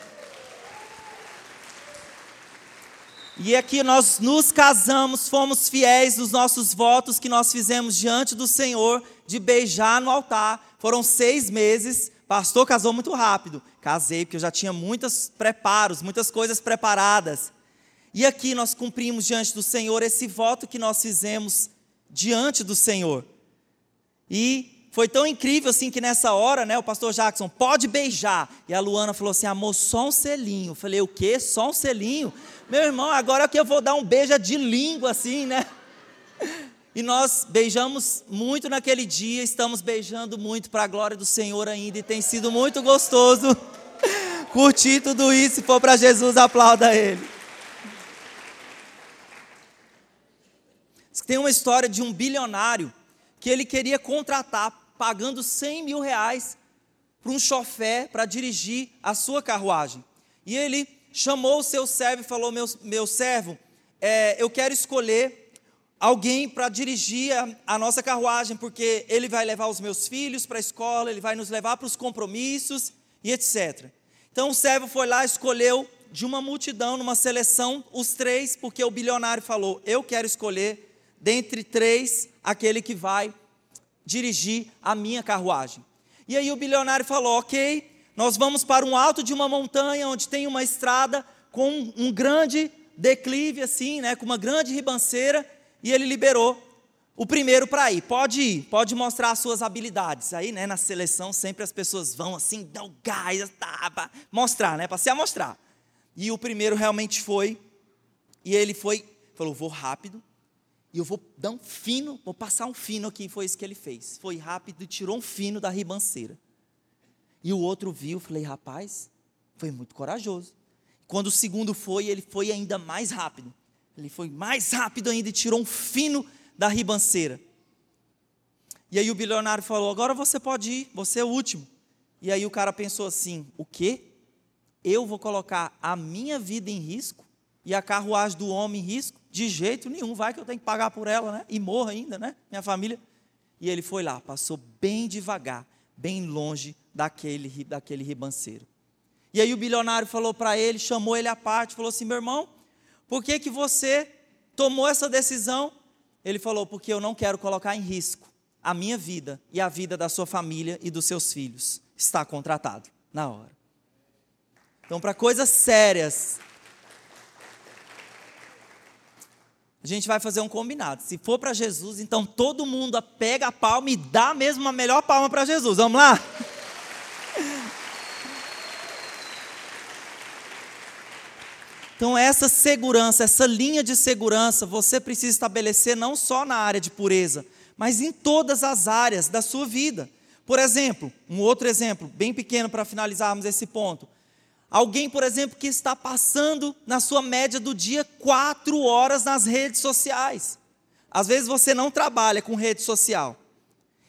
E aqui nós nos casamos, fomos fiéis nos nossos votos que nós fizemos diante do Senhor de beijar no altar. Foram seis meses. Pastor casou muito rápido. Casei porque eu já tinha muitos preparos, muitas coisas preparadas. E aqui nós cumprimos diante do Senhor esse voto que nós fizemos diante do Senhor. E foi tão incrível assim que nessa hora, né, o pastor Jackson, pode beijar. E a Luana falou assim: amor, só um selinho. Eu falei: o quê? Só um selinho? Meu irmão, agora que eu vou dar um beijo de língua assim, né? E nós beijamos muito naquele dia, estamos beijando muito para a glória do Senhor ainda, e tem sido muito gostoso curtir tudo isso. Se for para Jesus, aplauda Ele. Tem uma história de um bilionário que ele queria contratar pagando 100 mil reais para um chofé para dirigir a sua carruagem. E ele chamou o seu servo e falou: Meu, meu servo, é, eu quero escolher alguém para dirigir a, a, nossa carruagem, porque ele vai levar os meus filhos para a escola, ele vai nos levar para os compromissos e etc. Então o servo foi lá, escolheu de uma multidão, numa seleção, os três, porque o bilionário falou: Eu quero escolher dentre três aquele que vai dirigir a minha carruagem. E aí o bilionário falou: Ok, nós vamos para um alto de uma montanha onde tem uma estrada com um grande declive, assim, né, com uma grande ribanceira, e ele liberou o primeiro para ir. Pode ir, pode mostrar as suas habilidades. Aí, né, na seleção, sempre as pessoas vão assim, dão gás, tá, para mostrar, né, para se amostrar. E o primeiro realmente foi, e ele foi, falou: vou rápido, e eu vou dar um fino, vou passar um fino aqui. Foi isso que ele fez. Foi rápido e tirou um fino da ribanceira. E o outro viu, falei, rapaz, foi muito corajoso. Quando o segundo foi, ele foi ainda mais rápido. Ele foi mais rápido ainda e tirou um fino da ribanceira. E aí o bilionário falou: agora você pode ir, você é o último. E aí o cara pensou assim: o quê? Eu vou colocar a minha vida em risco e a carruagem do homem em risco? De jeito nenhum, vai que eu tenho que pagar por ela, né? E morra ainda, né? Minha família. E ele foi lá, passou bem devagar, bem longe daquele, daquele ribanceiro. E aí o bilionário falou para ele, chamou ele à parte, falou assim: meu irmão, por que, que você tomou essa decisão? Ele falou: porque eu não quero colocar em risco a minha vida e a vida da sua família e dos seus filhos. Está contratado na hora. Então, para coisas sérias, a gente vai fazer um combinado. Se for para Jesus, então todo mundo pega a palma e dá mesmo a melhor palma para Jesus. Vamos lá? Então, essa segurança, essa linha de segurança, você precisa estabelecer não só na área de pureza, mas em todas as áreas da sua vida. Por exemplo, um outro exemplo, bem pequeno para finalizarmos esse ponto. Alguém, por exemplo, que está passando na sua média do dia quatro horas nas redes sociais. Às vezes você não trabalha com rede social.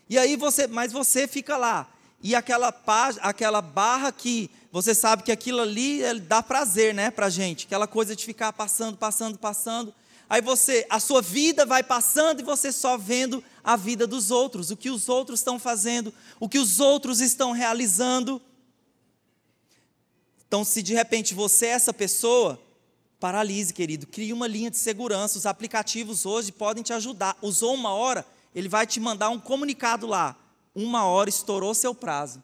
E aí você, mas você fica lá. E aquela página, aquela barra que você sabe que aquilo ali dá prazer, né, pra gente, aquela coisa de ficar passando, passando, passando. Aí você, a sua vida vai passando e você só vendo a vida dos outros, o que os outros estão fazendo, o que os outros estão realizando. Então, se de repente você é essa pessoa, paralise, querido. Crie uma linha de segurança. Os aplicativos hoje podem te ajudar. Usou uma hora, ele vai te mandar um comunicado lá. Uma hora estourou seu prazo.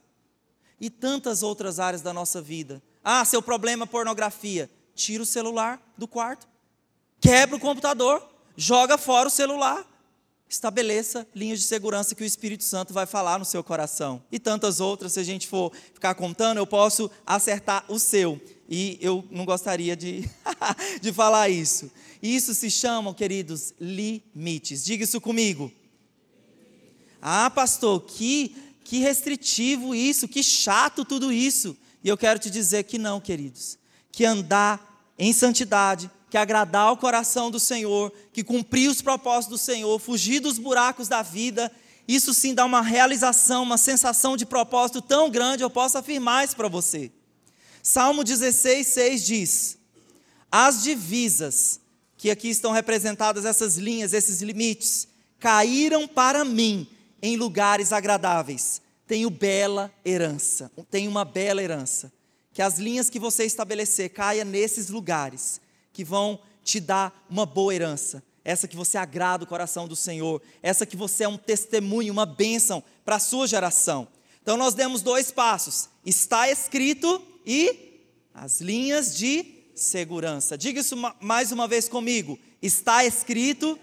E tantas outras áreas da nossa vida. Ah, seu problema é pornografia. Tira o celular do quarto. Quebra o computador. Joga fora o celular estabeleça linhas de segurança que o Espírito Santo vai falar no seu coração. E tantas outras, se a gente for ficar contando, eu posso acertar o seu. E eu não gostaria de, de falar isso. Isso se chamam, queridos, limites. Diga isso comigo. Ah, pastor, que, que restritivo isso, que chato tudo isso. E eu quero te dizer que não, queridos que andar em santidade, que agradar o coração do Senhor, que cumprir os propósitos do Senhor, fugir dos buracos da vida, isso sim dá uma realização, uma sensação de propósito tão grande, eu posso afirmar isso para você. Salmo 16, 6 diz: As divisas, que aqui estão representadas essas linhas, esses limites, caíram para mim em lugares agradáveis. Tenho bela herança, tenho uma bela herança. Que as linhas que você estabelecer caia nesses lugares, que vão te dar uma boa herança. Essa que você agrada o coração do Senhor, essa que você é um testemunho, uma bênção para a sua geração. Então nós demos dois passos: está escrito e as linhas de segurança. Diga isso mais uma vez comigo: está escrito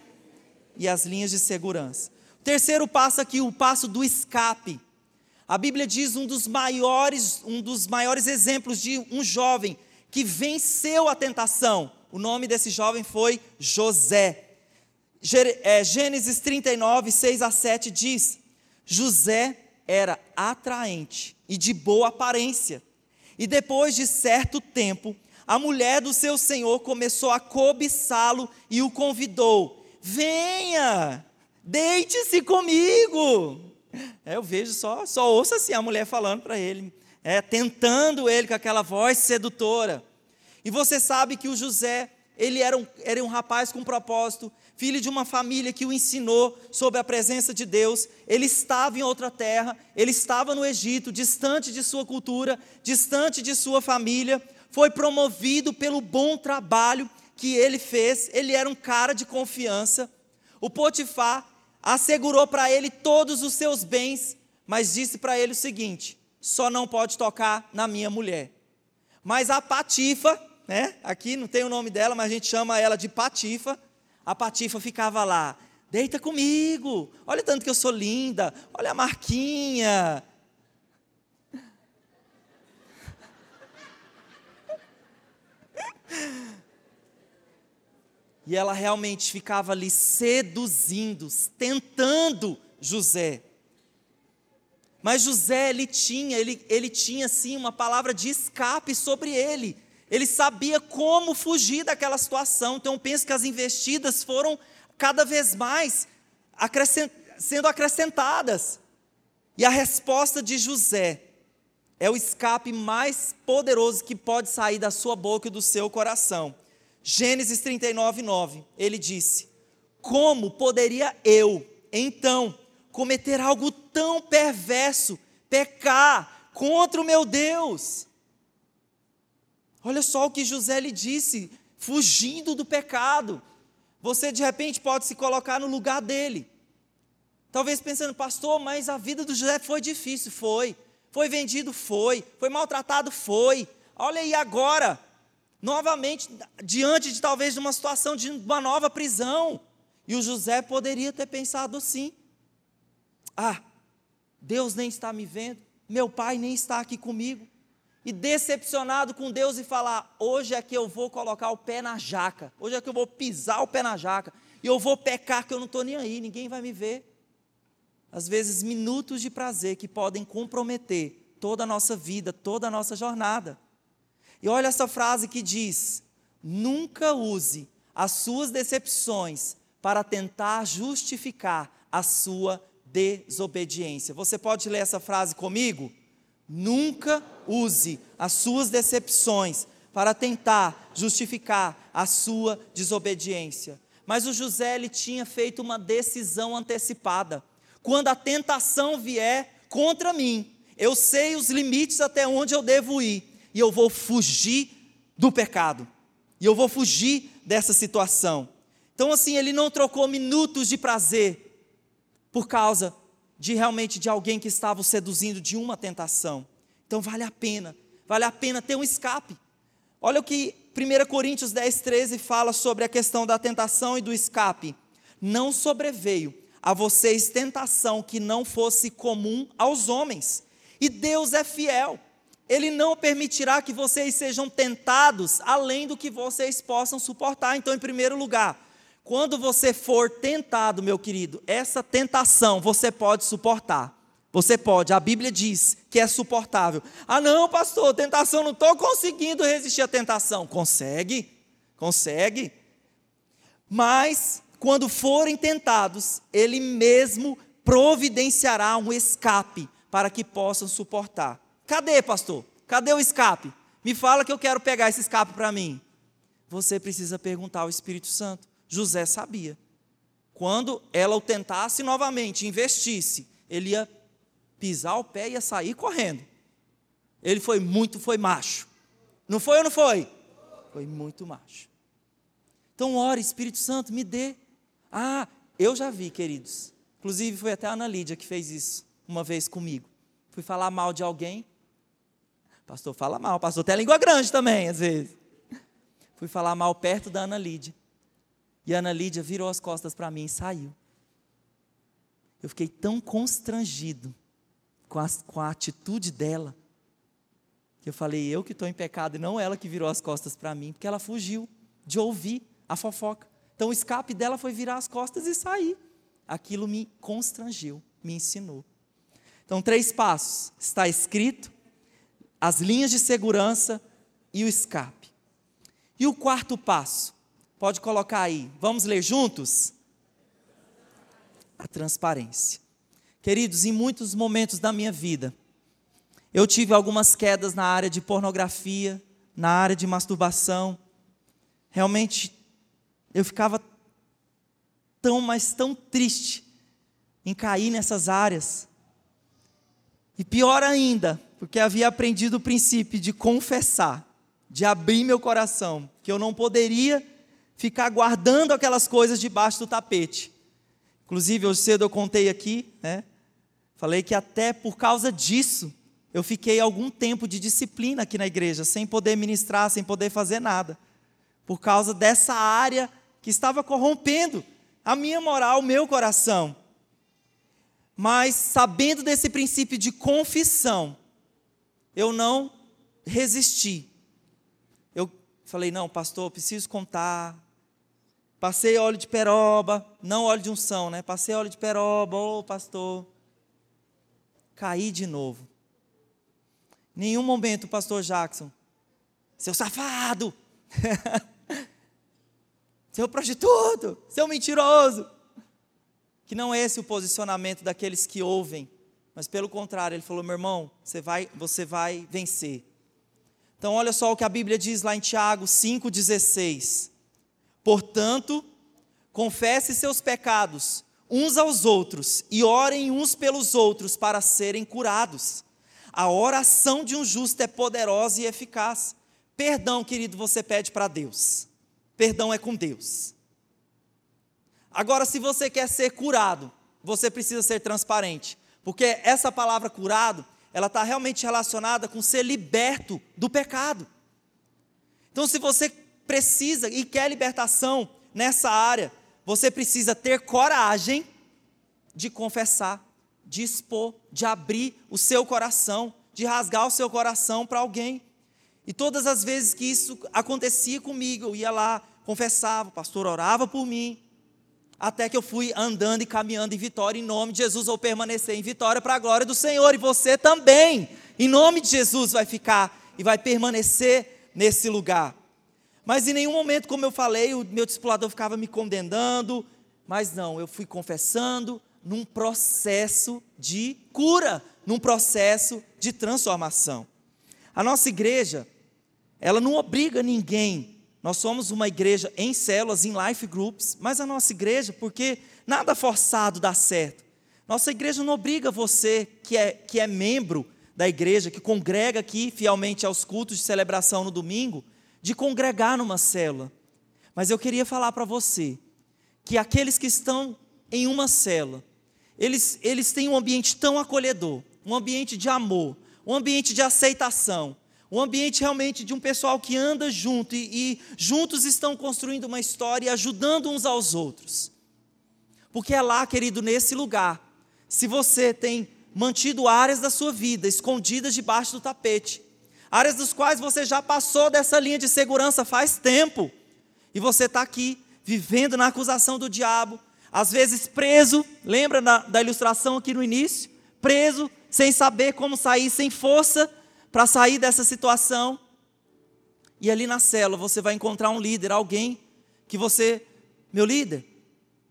e as linhas de segurança. O terceiro passo aqui, o passo do escape. A Bíblia diz um dos maiores, um dos maiores exemplos de um jovem que venceu a tentação. O nome desse jovem foi José. É, Gênesis 39, 6 a 7 diz: José era atraente e de boa aparência. E depois de certo tempo, a mulher do seu senhor começou a cobiçá-lo e o convidou: Venha, deite-se comigo. É, eu vejo só, só ouço assim a mulher falando para ele, é, tentando ele com aquela voz sedutora. E você sabe que o José, ele era um, era um rapaz com propósito, filho de uma família que o ensinou sobre a presença de Deus. Ele estava em outra terra, ele estava no Egito, distante de sua cultura, distante de sua família. Foi promovido pelo bom trabalho que ele fez. Ele era um cara de confiança. O Potifar assegurou para ele todos os seus bens, mas disse para ele o seguinte: só não pode tocar na minha mulher. Mas a Patifa, né? Aqui não tem o nome dela, mas a gente chama ela de Patifa. A Patifa ficava lá, deita comigo. Olha tanto que eu sou linda. Olha a marquinha. E ela realmente ficava ali seduzindo, tentando José. Mas José, ele tinha, ele, ele tinha sim uma palavra de escape sobre ele. Ele sabia como fugir daquela situação. Então, penso que as investidas foram cada vez mais acrescent, sendo acrescentadas. E a resposta de José é o escape mais poderoso que pode sair da sua boca e do seu coração. Gênesis 39, 9, ele disse: Como poderia eu, então, cometer algo tão perverso, pecar contra o meu Deus? Olha só o que José lhe disse, fugindo do pecado. Você de repente pode se colocar no lugar dele. Talvez pensando, pastor, mas a vida do José foi difícil, foi. Foi vendido, foi. Foi maltratado, foi. Olha aí agora, novamente diante de talvez de uma situação de uma nova prisão. E o José poderia ter pensado assim: ah, Deus nem está me vendo, meu pai nem está aqui comigo. E decepcionado com Deus e falar: hoje é que eu vou colocar o pé na jaca, hoje é que eu vou pisar o pé na jaca, e eu vou pecar que eu não estou nem aí, ninguém vai me ver. Às vezes, minutos de prazer que podem comprometer toda a nossa vida, toda a nossa jornada. E olha essa frase que diz: nunca use as suas decepções para tentar justificar a sua desobediência. Você pode ler essa frase comigo? Nunca use as suas decepções para tentar justificar a sua desobediência. Mas o José ele tinha feito uma decisão antecipada. Quando a tentação vier contra mim, eu sei os limites até onde eu devo ir e eu vou fugir do pecado. E eu vou fugir dessa situação. Então, assim, ele não trocou minutos de prazer por causa de realmente de alguém que estava o seduzindo de uma tentação. Então, vale a pena, vale a pena ter um escape. Olha o que 1 Coríntios 10, 13 fala sobre a questão da tentação e do escape. Não sobreveio a vocês tentação que não fosse comum aos homens, e Deus é fiel ele não permitirá que vocês sejam tentados além do que vocês possam suportar. Então, em primeiro lugar, quando você for tentado, meu querido, essa tentação você pode suportar. Você pode, a Bíblia diz que é suportável. Ah, não, pastor, tentação, não estou conseguindo resistir à tentação. Consegue, consegue. Mas, quando forem tentados, Ele mesmo providenciará um escape para que possam suportar. Cadê, pastor? Cadê o escape? Me fala que eu quero pegar esse escape para mim. Você precisa perguntar ao Espírito Santo. José sabia. Quando ela o tentasse novamente, investisse, ele ia pisar o pé e ia sair correndo. Ele foi muito, foi macho. Não foi ou não foi? Foi muito macho. Então, ore, Espírito Santo, me dê. Ah, eu já vi, queridos. Inclusive, foi até a Ana Lídia que fez isso uma vez comigo. Fui falar mal de alguém. Pastor fala mal, pastor tem língua grande também, às vezes. Fui falar mal perto da Ana Lídia. E a Ana Lídia virou as costas para mim e saiu. Eu fiquei tão constrangido com a, com a atitude dela, que eu falei, eu que estou em pecado, e não ela que virou as costas para mim, porque ela fugiu de ouvir a fofoca. Então o escape dela foi virar as costas e sair. Aquilo me constrangiu, me ensinou. Então, três passos: está escrito, as linhas de segurança e o escape. E o quarto passo? Pode colocar aí. Vamos ler juntos? A transparência. Queridos, em muitos momentos da minha vida, eu tive algumas quedas na área de pornografia, na área de masturbação. Realmente, eu ficava tão, mas tão triste em cair nessas áreas. E pior ainda, porque havia aprendido o princípio de confessar, de abrir meu coração, que eu não poderia ficar guardando aquelas coisas debaixo do tapete. Inclusive, hoje cedo eu contei aqui, né? Falei que até por causa disso, eu fiquei algum tempo de disciplina aqui na igreja, sem poder ministrar, sem poder fazer nada. Por causa dessa área que estava corrompendo a minha moral, o meu coração. Mas sabendo desse princípio de confissão, eu não resisti. Eu falei: não, pastor, preciso contar. Passei óleo de peroba, não óleo de unção, né? Passei óleo de peroba, ô oh, pastor caí de novo. Nenhum momento, pastor Jackson, seu safado, seu prostituto, seu mentiroso. Que não é esse o posicionamento daqueles que ouvem, mas pelo contrário, ele falou: meu irmão, você vai, você vai vencer. Então, olha só o que a Bíblia diz lá em Tiago 5,16. Portanto, confesse seus pecados uns aos outros e orem uns pelos outros para serem curados. A oração de um justo é poderosa e eficaz. Perdão, querido, você pede para Deus. Perdão é com Deus. Agora, se você quer ser curado, você precisa ser transparente, porque essa palavra curado, ela está realmente relacionada com ser liberto do pecado. Então, se você precisa e quer libertação nessa área, você precisa ter coragem de confessar, de expor, de abrir o seu coração, de rasgar o seu coração para alguém. E todas as vezes que isso acontecia comigo, eu ia lá, confessava, o pastor orava por mim, até que eu fui andando e caminhando em vitória, em nome de Jesus, vou permanecer em vitória para a glória do Senhor, e você também, em nome de Jesus, vai ficar e vai permanecer nesse lugar. Mas em nenhum momento, como eu falei, o meu discipulador ficava me condenando, mas não, eu fui confessando num processo de cura, num processo de transformação. A nossa igreja, ela não obriga ninguém. Nós somos uma igreja em células, em life groups, mas a nossa igreja, porque nada forçado dá certo. Nossa igreja não obriga você que é, que é membro da igreja, que congrega aqui fielmente aos cultos de celebração no domingo, de congregar numa célula. Mas eu queria falar para você que aqueles que estão em uma célula, eles, eles têm um ambiente tão acolhedor, um ambiente de amor, um ambiente de aceitação, um ambiente realmente de um pessoal que anda junto e, e juntos estão construindo uma história e ajudando uns aos outros. Porque é lá, querido, nesse lugar, se você tem mantido áreas da sua vida escondidas debaixo do tapete, áreas dos quais você já passou dessa linha de segurança faz tempo, e você está aqui, vivendo na acusação do diabo, às vezes preso, lembra da, da ilustração aqui no início? preso, sem saber como sair, sem força para sair dessa situação. E ali na célula você vai encontrar um líder, alguém que você, meu líder,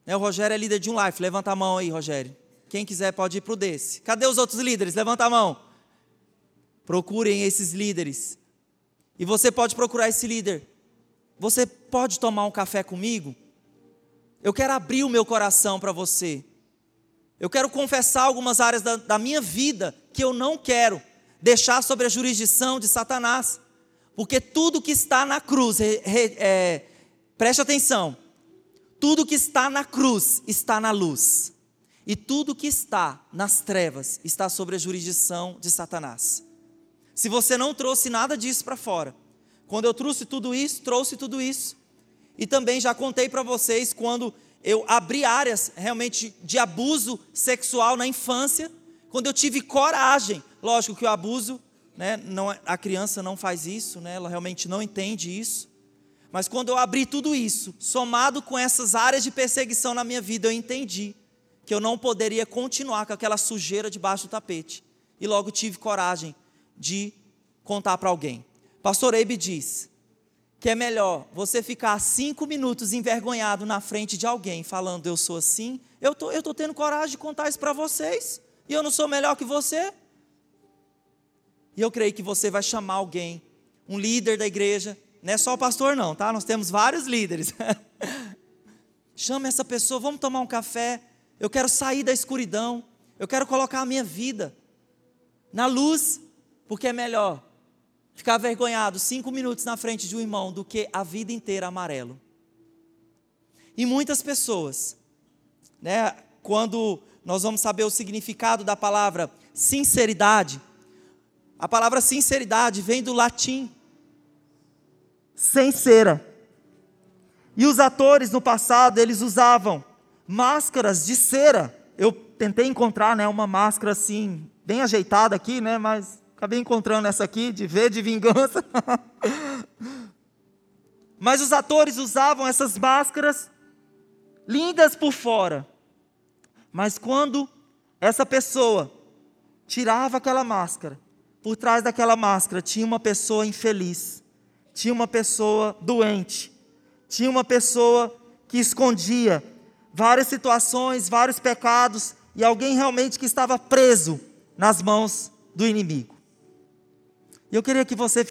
né, o Rogério é líder de um life, levanta a mão aí, Rogério. Quem quiser pode ir para o desse. Cadê os outros líderes? Levanta a mão. Procurem esses líderes. E você pode procurar esse líder. Você pode tomar um café comigo? Eu quero abrir o meu coração para você. Eu quero confessar algumas áreas da, da, minha vida que eu não quero deixar sobre a jurisdição de Satanás. Porque tudo que está na cruz, é, preste atenção, tudo que está na cruz está na luz. E tudo que está nas trevas está sobre a jurisdição de Satanás. Se você não trouxe nada disso para fora, quando eu trouxe tudo isso, trouxe tudo isso. E também já contei para vocês quando eu abri áreas realmente de abuso sexual na infância, quando eu tive coragem, lógico que o abuso, né, não, é, a criança não faz isso, né, ela realmente não entende isso, mas quando eu abri tudo isso, somado com essas áreas de perseguição na minha vida, eu entendi que eu não poderia continuar com aquela sujeira debaixo do tapete. E logo tive coragem de contar para alguém. Pastor Eibe diz que é melhor você ficar cinco minutos envergonhado na frente de alguém, falando eu sou assim. Eu tô, estou tô tendo coragem de contar isso para vocês. E eu não sou melhor que você. E eu creio que você vai chamar alguém, um líder da igreja. Não é só o pastor, não, tá? Nós temos vários líderes. Chama essa pessoa, vamos tomar um café eu quero sair da escuridão, eu quero colocar a minha vida na luz, porque é melhor ficar vergonhado cinco minutos na frente de um irmão do que a vida inteira amarelo. E muitas pessoas, né, quando nós vamos saber o significado da palavra sinceridade, a palavra sinceridade vem do latim sincera. E os atores no passado, eles usavam máscaras de cera. Eu tentei encontrar, né, uma máscara assim, bem ajeitada aqui, né, mas acabei encontrando essa aqui de V de vingança. mas os atores usavam essas máscaras lindas por fora. Mas quando essa pessoa tirava aquela máscara, por trás daquela máscara tinha uma pessoa infeliz, tinha uma pessoa doente, tinha uma pessoa que escondia várias situações, vários pecados, e alguém realmente que estava preso nas mãos do inimigo. E eu queria que você